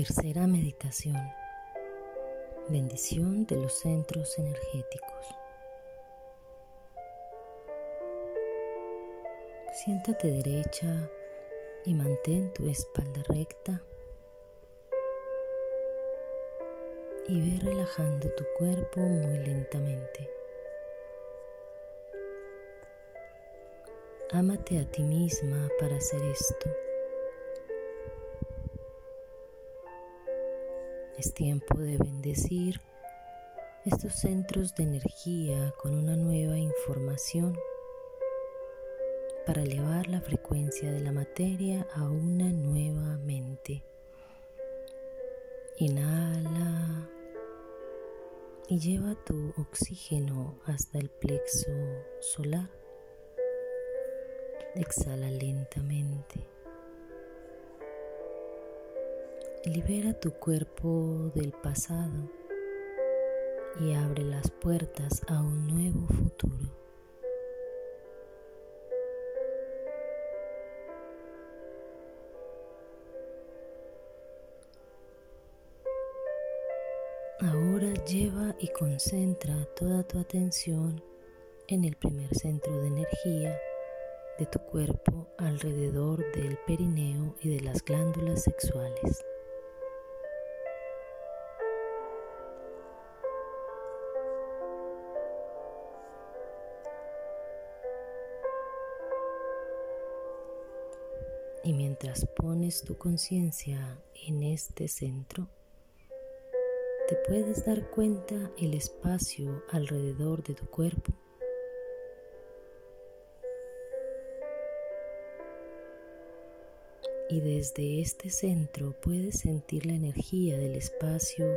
Tercera meditación. Bendición de los centros energéticos. Siéntate derecha y mantén tu espalda recta. Y ve relajando tu cuerpo muy lentamente. Ámate a ti misma para hacer esto. Es tiempo de bendecir estos centros de energía con una nueva información para elevar la frecuencia de la materia a una nueva mente. Inhala y lleva tu oxígeno hasta el plexo solar. Exhala lentamente. Libera tu cuerpo del pasado y abre las puertas a un nuevo futuro. Ahora lleva y concentra toda tu atención en el primer centro de energía de tu cuerpo alrededor del perineo y de las glándulas sexuales. Mientras pones tu conciencia en este centro, te puedes dar cuenta el espacio alrededor de tu cuerpo. Y desde este centro puedes sentir la energía del espacio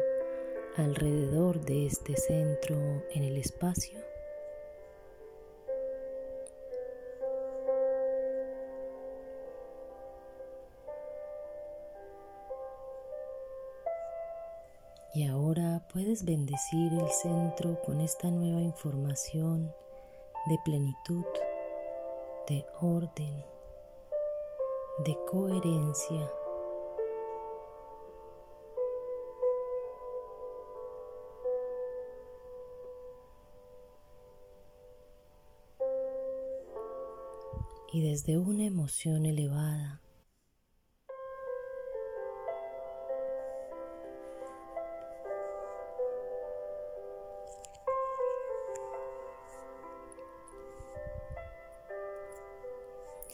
alrededor de este centro en el espacio. Y ahora puedes bendecir el centro con esta nueva información de plenitud, de orden, de coherencia. Y desde una emoción elevada,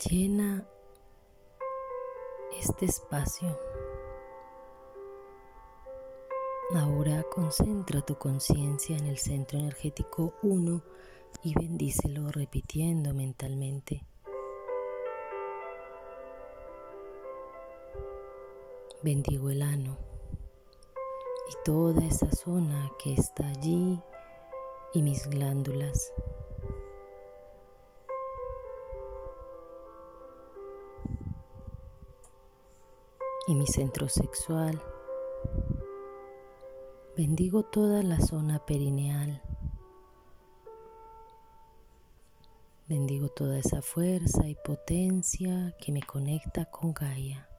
Llena este espacio. Ahora concentra tu conciencia en el centro energético 1 y bendícelo repitiendo mentalmente. Bendigo el ano y toda esa zona que está allí y mis glándulas. Y mi centro sexual. Bendigo toda la zona perineal. Bendigo toda esa fuerza y potencia que me conecta con Gaia.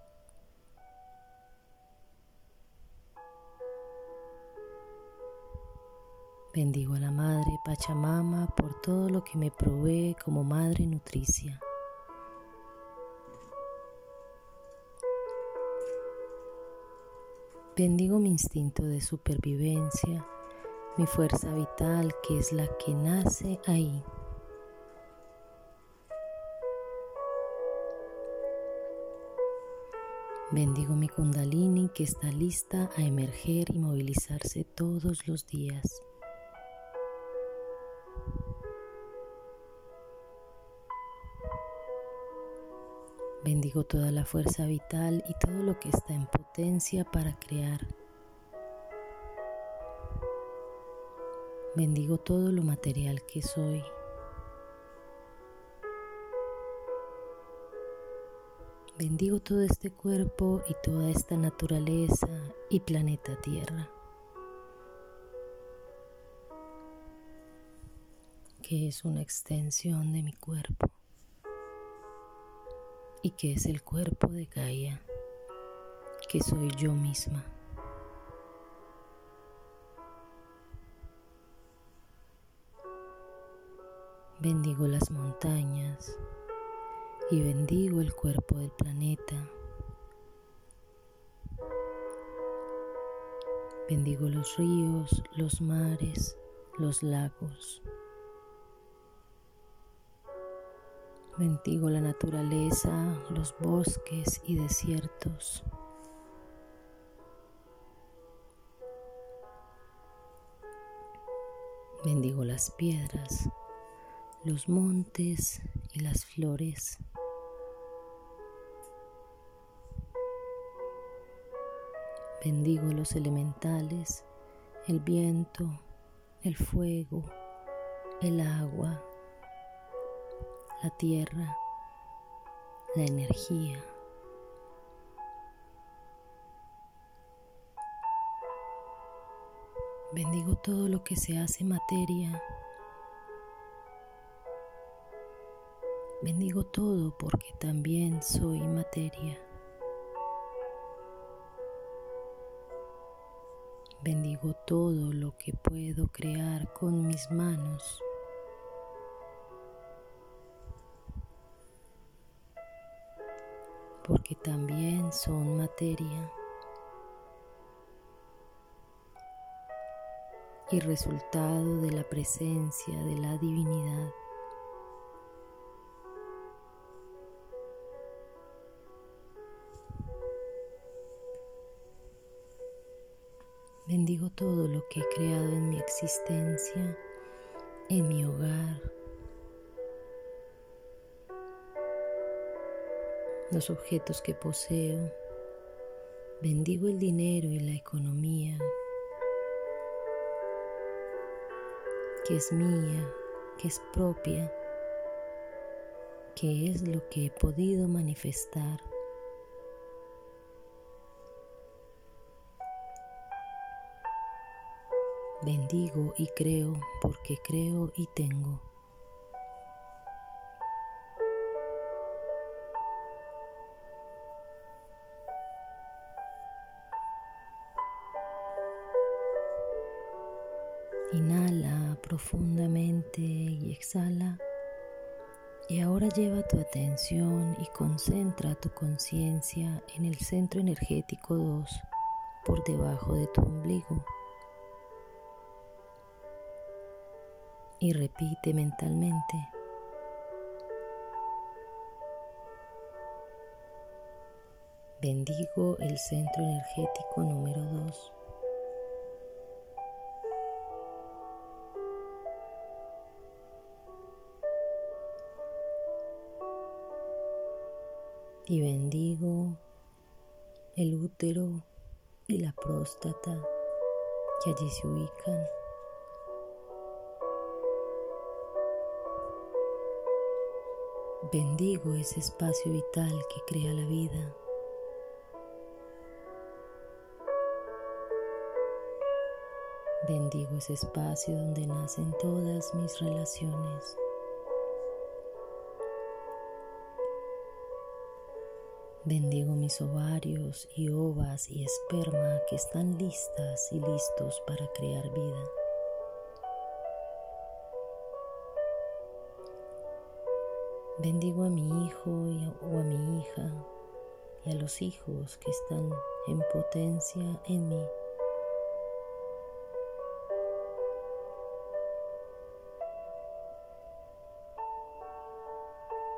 Bendigo a la Madre Pachamama por todo lo que me provee como Madre Nutricia. Bendigo mi instinto de supervivencia, mi fuerza vital que es la que nace ahí. Bendigo mi kundalini que está lista a emerger y movilizarse todos los días. Bendigo toda la fuerza vital y todo lo que está en potencia para crear. Bendigo todo lo material que soy. Bendigo todo este cuerpo y toda esta naturaleza y planeta Tierra, que es una extensión de mi cuerpo y que es el cuerpo de Gaia, que soy yo misma. Bendigo las montañas y bendigo el cuerpo del planeta. Bendigo los ríos, los mares, los lagos. Bendigo la naturaleza, los bosques y desiertos. Bendigo las piedras, los montes y las flores. Bendigo los elementales, el viento, el fuego, el agua, la tierra, la energía. Bendigo todo lo que se hace materia. Bendigo todo porque también soy materia. Bendigo todo lo que puedo crear con mis manos. Porque también son materia. Y resultado de la presencia de la divinidad. Bendigo todo lo que he creado en mi existencia, en mi hogar, los objetos que poseo. Bendigo el dinero y la economía, que es mía, que es propia, que es lo que he podido manifestar. Bendigo y creo porque creo y tengo. Inhala profundamente y exhala. Y ahora lleva tu atención y concentra tu conciencia en el centro energético 2 por debajo de tu ombligo. y repite mentalmente. Bendigo el centro energético número 2. Y bendigo el útero y la próstata que allí se ubican. Bendigo ese espacio vital que crea la vida. Bendigo ese espacio donde nacen todas mis relaciones. Bendigo mis ovarios y ovas y esperma que están listas y listos para crear vida. Bendigo a mi hijo o a mi hija y a los hijos que están en potencia en mí.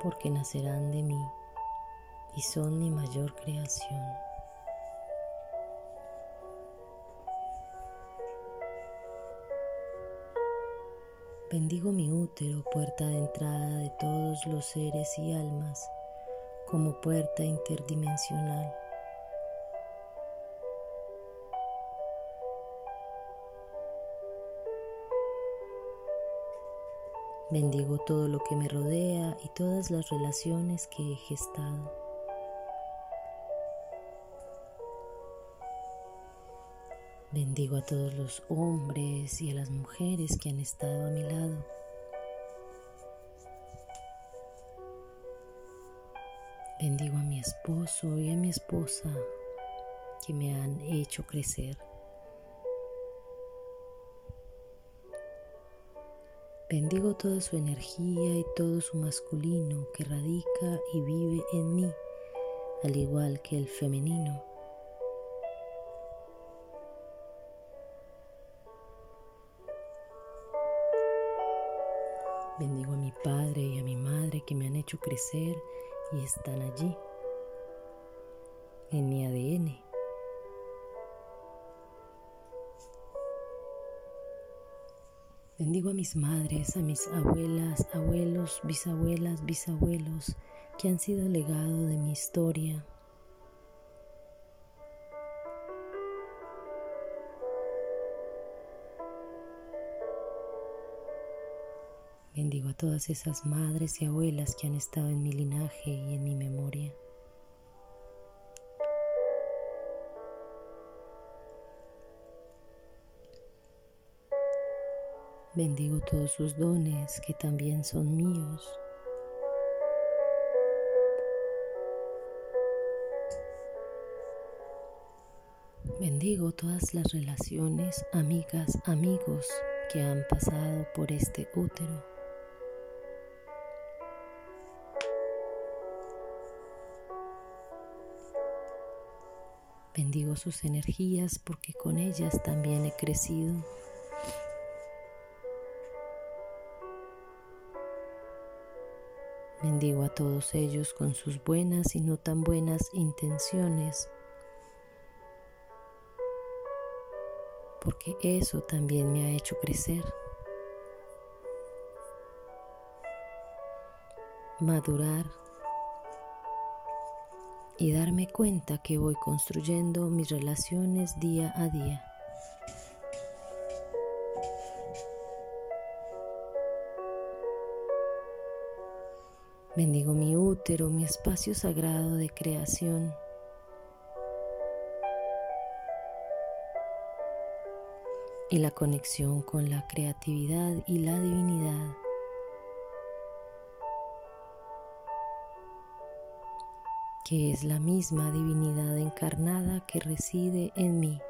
Porque nacerán de mí y son mi mayor creación. Bendigo mi útero, puerta de entrada de todos los seres y almas, como puerta interdimensional. Bendigo todo lo que me rodea y todas las relaciones que he gestado. Bendigo a todos los hombres y a las mujeres que han estado a mi lado. Bendigo a mi esposo y a mi esposa que me han hecho crecer. Bendigo toda su energía y todo su masculino que radica y vive en mí, al igual que el femenino. Crecer y están allí, en mi ADN. Bendigo a mis madres, a mis abuelas, abuelos, bisabuelas, bisabuelos que han sido legado de mi historia. A todas esas madres y abuelas que han estado en mi linaje y en mi memoria. Bendigo todos sus dones que también son míos. Bendigo todas las relaciones, amigas, amigos que han pasado por este útero. Bendigo sus energías porque con ellas también he crecido. Bendigo a todos ellos con sus buenas y no tan buenas intenciones, porque eso también me ha hecho crecer, madurar y darme cuenta que voy construyendo mis relaciones día a día. Bendigo mi útero, mi espacio sagrado de creación. Y la conexión con la creatividad y la divinidad. Que es la misma divinidad encarnada que reside en mí.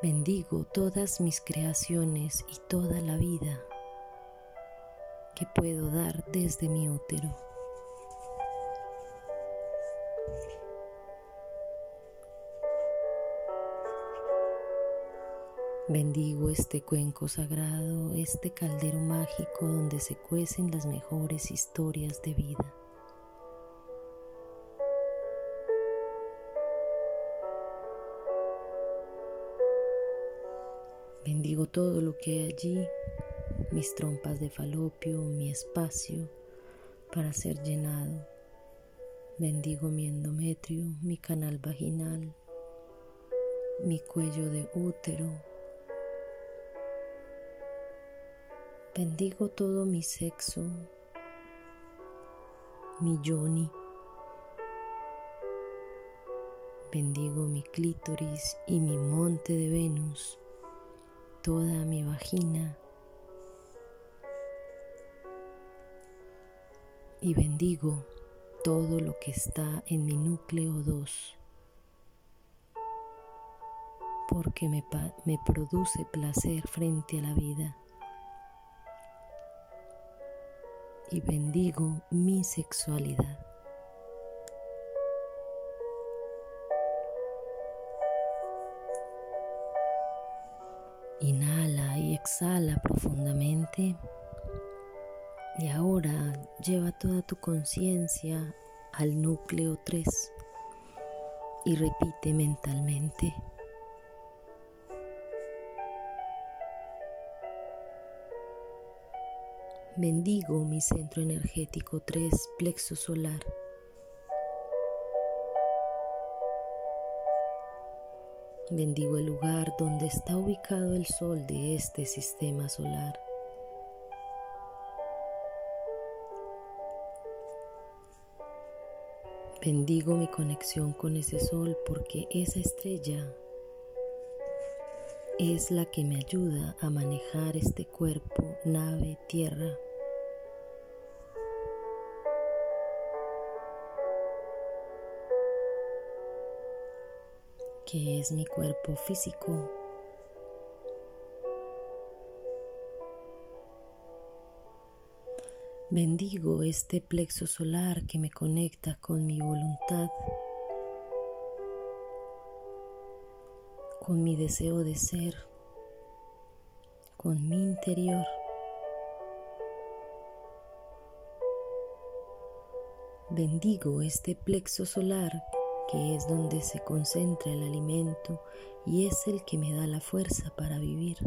Bendigo todas mis creaciones y toda la vida que puedo dar desde mi útero. Bendigo este cuenco sagrado, este caldero mágico donde se cuecen las mejores historias de vida. Bendigo todo lo que hay allí, mis trompas de falopio, mi espacio para ser llenado. Bendigo mi endometrio, mi canal vaginal, mi cuello de útero. Bendigo todo mi sexo, mi yoni. Bendigo mi clítoris y mi monte de Venus toda mi vagina y bendigo todo lo que está en mi núcleo 2 porque me, me produce placer frente a la vida. Y bendigo mi sexualidad. Inhala y exhala profundamente. Y ahora lleva toda tu conciencia al núcleo 3 y repite mentalmente. Bendigo mi centro energético 3, plexo solar. Bendigo el lugar donde está ubicado el sol de este sistema solar. Bendigo mi conexión con ese sol porque esa estrella es la que me ayuda a manejar este cuerpo, nave, tierra. Que es mi cuerpo físico. Bendigo este plexo solar que me conecta con mi voluntad, con mi deseo de ser, con mi interior. Bendigo este plexo solar que es donde se concentra el alimento y es el que me da la fuerza para vivir.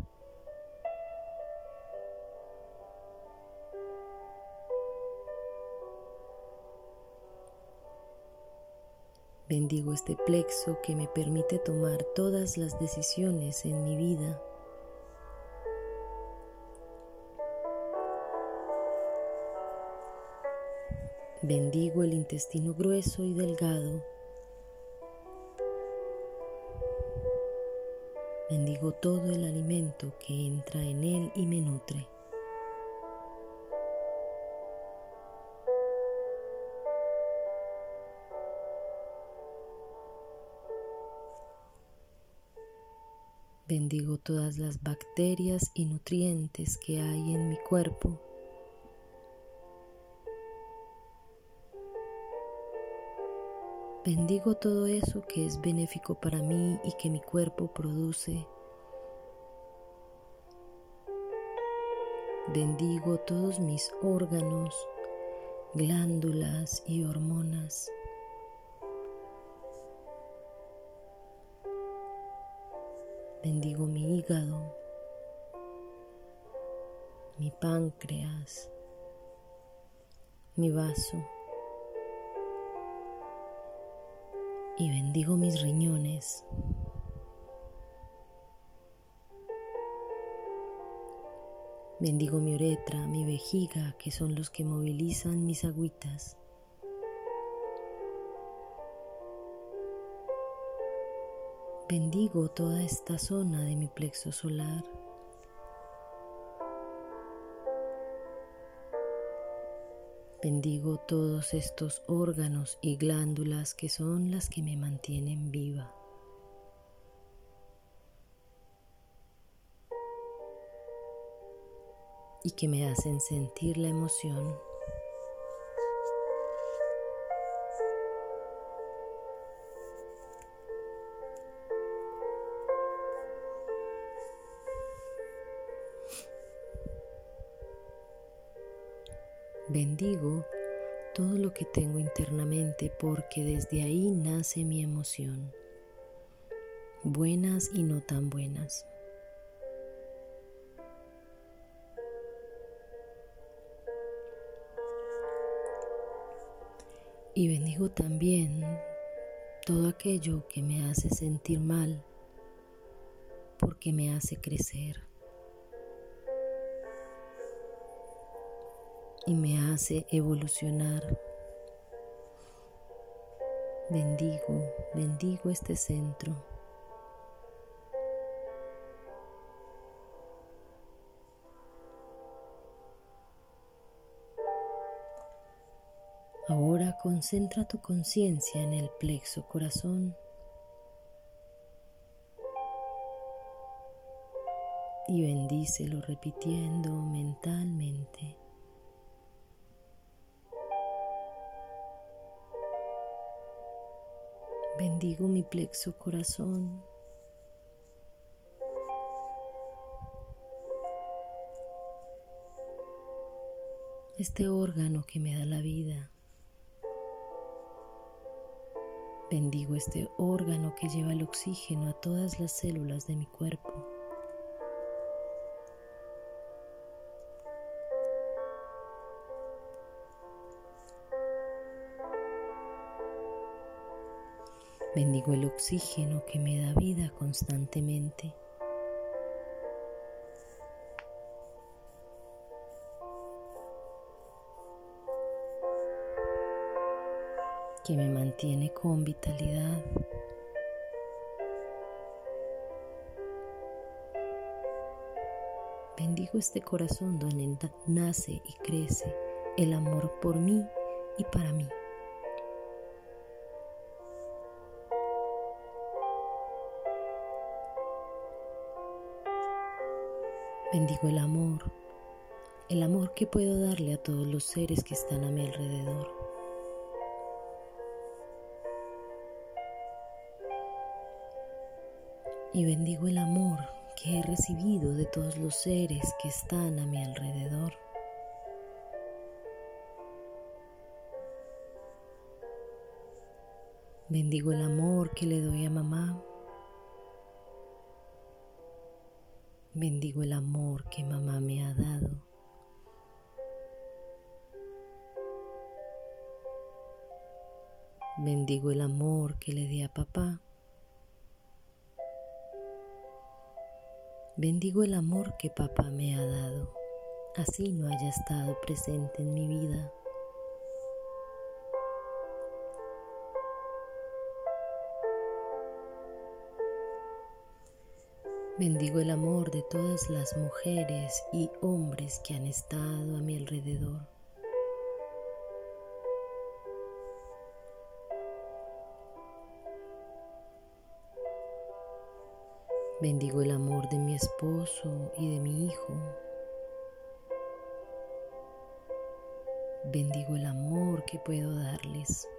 Bendigo este plexo que me permite tomar todas las decisiones en mi vida. Bendigo el intestino grueso y delgado. Bendigo todo el alimento que entra en él y me nutre. Bendigo todas las bacterias y nutrientes que hay en mi cuerpo. Bendigo todo eso que es benéfico para mí y que mi cuerpo produce. Bendigo todos mis órganos, glándulas y hormonas. Bendigo mi hígado, mi páncreas, mi vaso y bendigo mis riñones. Bendigo mi uretra, mi vejiga, que son los que movilizan mis agüitas. Bendigo toda esta zona de mi plexo solar. Bendigo todos estos órganos y glándulas que son las que me mantienen viva. Y que me hacen sentir la emoción Bendigo todo lo que tengo internamente porque desde ahí nace mi emoción, buenas y no tan buenas. Y bendigo también todo aquello que me hace sentir mal porque me hace crecer. y me hace evolucionar. Bendigo, bendigo este centro. Concentra tu conciencia en el plexo corazón y bendícelo repitiendo mentalmente. Bendigo mi plexo corazón. Este órgano que me da la vida. Bendigo este órgano que lleva el oxígeno a todas las células de mi cuerpo. Bendigo el oxígeno que me da vida constantemente. que me mantiene con vitalidad. Bendigo este corazón donde nace y crece el amor por mí y para mí. Bendigo el amor, el amor que puedo darle a todos los seres que están a mi alrededor. Y bendigo el amor que he recibido de todos los seres que están a mi alrededor. Bendigo el amor que le doy a mamá. Bendigo el amor que mamá me ha dado. Bendigo el amor que le di a papá. Bendigo el amor que papá me ha dado, así no haya estado presente en mi vida. Bendigo el amor de todas las mujeres y hombres que han estado a mi alrededor. Bendigo el amor de mi esposo y de mi hijo. Bendigo el amor que puedo darles.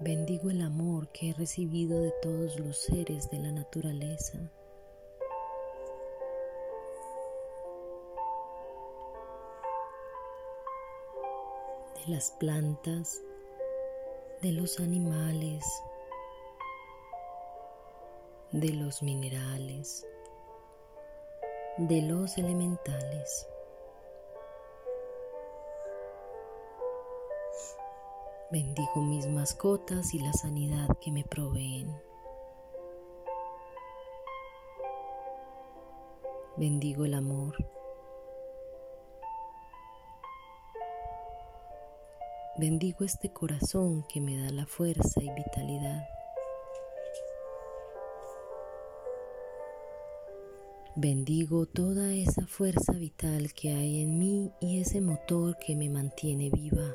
Bendigo el amor que he recibido de todos los seres de la naturaleza. De las plantas, de los animales, de los minerales, de los elementales. Bendigo mis mascotas y la sanidad que me proveen. Bendigo el amor. Bendigo este corazón que me da la fuerza y vitalidad. Bendigo toda esa fuerza vital que hay en mí y ese motor que me mantiene viva.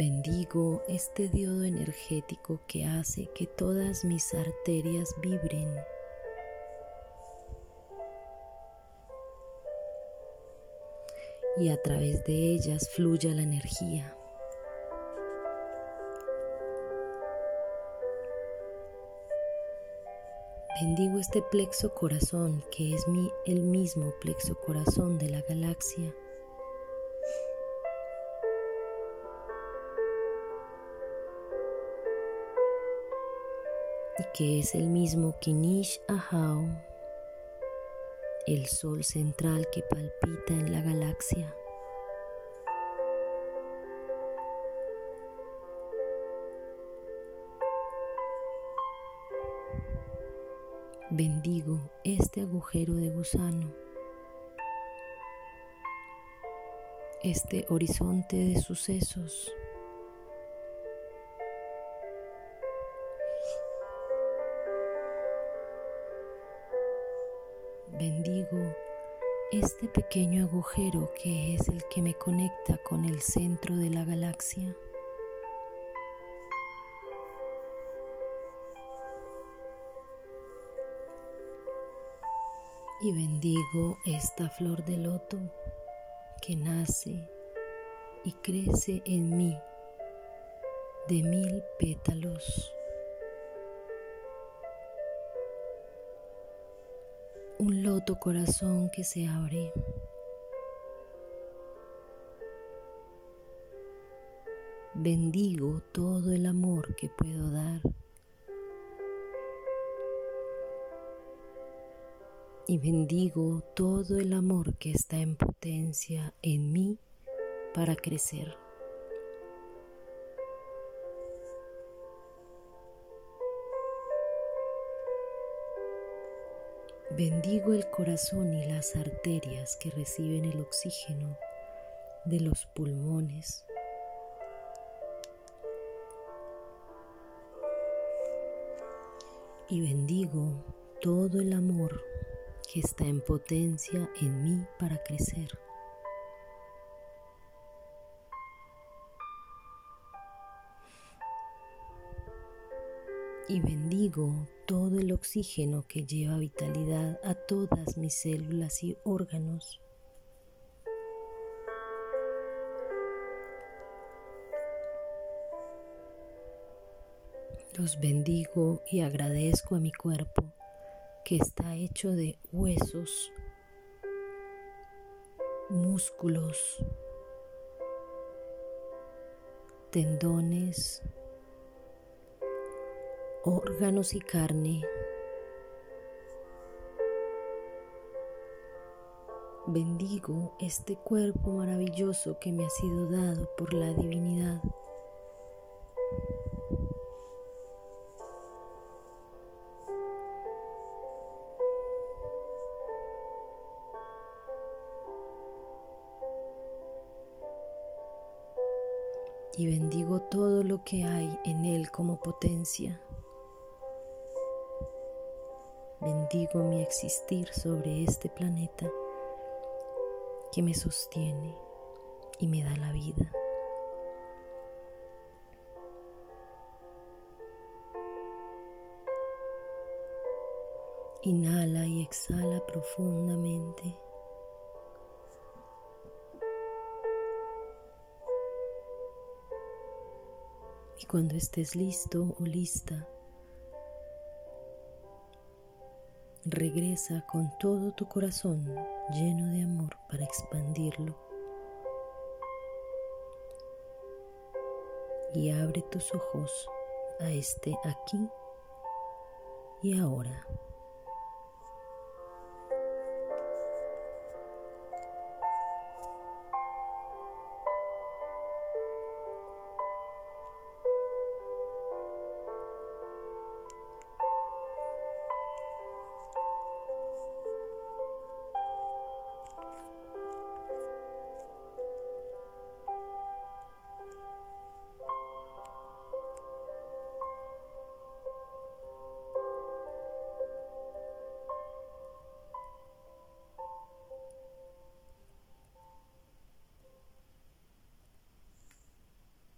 Bendigo este diodo energético que hace que todas mis arterias vibren. Y a través de ellas fluya la energía. Bendigo este plexo corazón que es mi, el mismo plexo corazón de la galaxia que es el mismo Kinish Ahau, el sol central que palpita en la galaxia. Bendigo este agujero de gusano, este horizonte de sucesos bendigo este pequeño agujero que es el que me conecta con el centro de la galaxia. Y bendigo esta flor de loto que nace y crece en mí de mil pétalos. Loto corazón que se abre. Bendigo todo el amor que puedo dar. Y bendigo todo el amor que está en potencia en mí para crecer. Bendigo el corazón y las arterias que reciben el oxígeno de los pulmones. Y bendigo todo el amor que está en potencia en mí para crecer. Y bendigo todo el oxígeno que lleva vitalidad a todas mis células y órganos. Los bendigo y agradezco a mi cuerpo que está hecho de huesos, músculos, tendones, órganos y carne. Bendigo este cuerpo maravilloso que me ha sido dado por la divinidad. y bendigo todo lo que hay en Él como potencia. Bendigo mi existir sobre este planeta que me sostiene y me da la vida. Inhala y exhala profundamente. Y cuando estés listo o lista, regresa con todo tu corazón lleno de amor para expandirlo. Y abre tus ojos a este aquí y ahora.